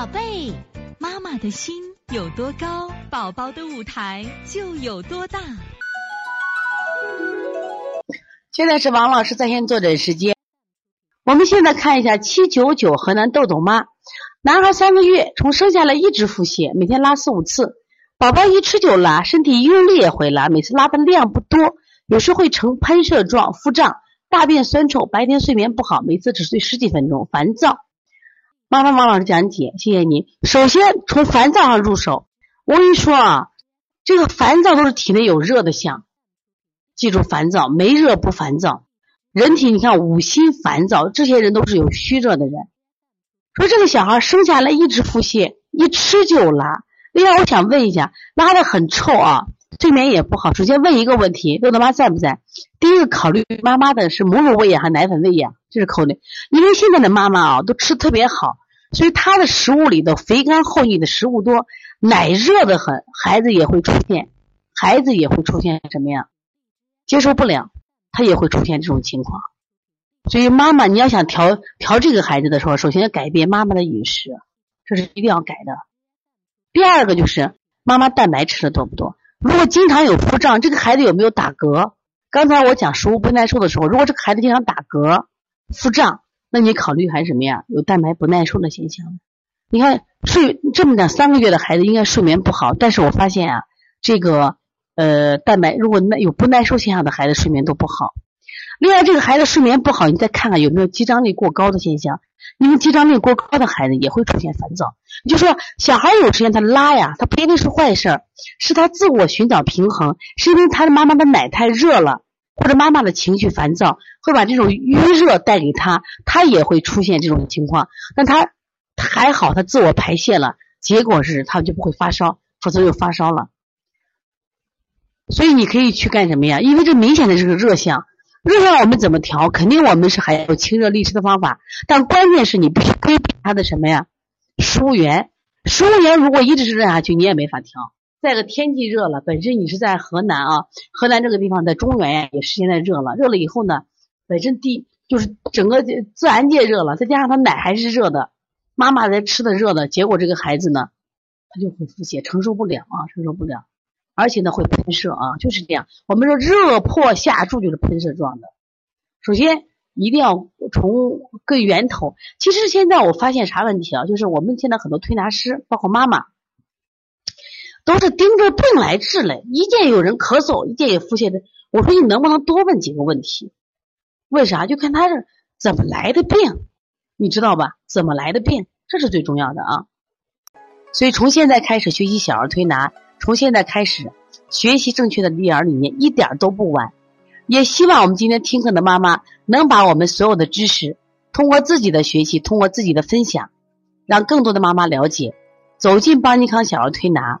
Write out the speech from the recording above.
宝贝，妈妈的心有多高，宝宝的舞台就有多大。现在是王老师在线坐诊时间。我们现在看一下七九九河南豆豆妈，男孩三个月，从生下来一直腹泻，每天拉四五次。宝宝一吃就拉，身体用力也会拉，每次拉的量不多，有时会呈喷射状、腹胀，大便酸臭，白天睡眠不好，每次只睡十几分钟，烦躁。麻烦王老师讲解，谢谢您。首先从烦躁上入手，我跟你说啊，这个烦躁都是体内有热的象，记住烦躁，没热不烦躁。人体你看五心烦躁，这些人都是有虚热的人。说这个小孩生下来一直腹泻，一吃就拉。另外，我想问一下，拉的很臭啊，睡眠也不好。首先问一个问题，豆豆妈在不在？第一个考虑妈妈的是母乳喂养还是奶粉喂养？这是考虑，因为现在的妈妈啊都吃特别好。所以他的食物里头肥甘厚腻的食物多，奶热的很，孩子也会出现，孩子也会出现什么呀？接受不了，他也会出现这种情况。所以妈妈你要想调调这个孩子的时候，首先要改变妈妈的饮食，这是一定要改的。第二个就是妈妈蛋白吃的多不多？如果经常有腹胀，这个孩子有没有打嗝？刚才我讲食物不耐受的时候，如果这个孩子经常打嗝、腹胀。那你考虑还是什么呀？有蛋白不耐受的现象。你看睡这么两三个月的孩子应该睡眠不好，但是我发现啊，这个呃蛋白如果耐有不耐受现象的孩子睡眠都不好。另外这个孩子睡眠不好，你再看看有没有肌张力过高的现象。因为肌张力过高的孩子也会出现烦躁。就说小孩有时间他拉呀，他不一定是坏事儿，是他自我寻找平衡，是因为他的妈妈的奶太热了。或者妈妈的情绪烦躁，会把这种淤热带给他，他也会出现这种情况。但他还好，他自我排泄了，结果是他就不会发烧，否则就发烧了。所以你可以去干什么呀？因为这明显的这个热象，热象我们怎么调？肯定我们是还有清热利湿的方法，但关键是你必须规避它的什么呀？疏源，疏源如果一直是热下去，你也没法调。再个天气热了，本身你是在河南啊，河南这个地方在中原呀，也是现在热了。热了以后呢，本身地就是整个自然界热了，再加上他奶还是热的，妈妈在吃的热的，结果这个孩子呢，他就会腹泻，承受不了啊，承受不了，而且呢会喷射啊，就是这样。我们说热破下注就是喷射状的。首先一定要从根源头。其实现在我发现啥问题啊？就是我们现在很多推拿师，包括妈妈。都是盯着病来治嘞，一见有人咳嗽，一见有腹泻的，我说你能不能多问几个问题？为啥？就看他是怎么来的病，你知道吧？怎么来的病，这是最重要的啊！所以从现在开始学习小儿推拿，从现在开始学习正确的育儿理念，一点都不晚。也希望我们今天听课的妈妈能把我们所有的知识，通过自己的学习，通过自己的分享，让更多的妈妈了解，走进邦尼康小儿推拿。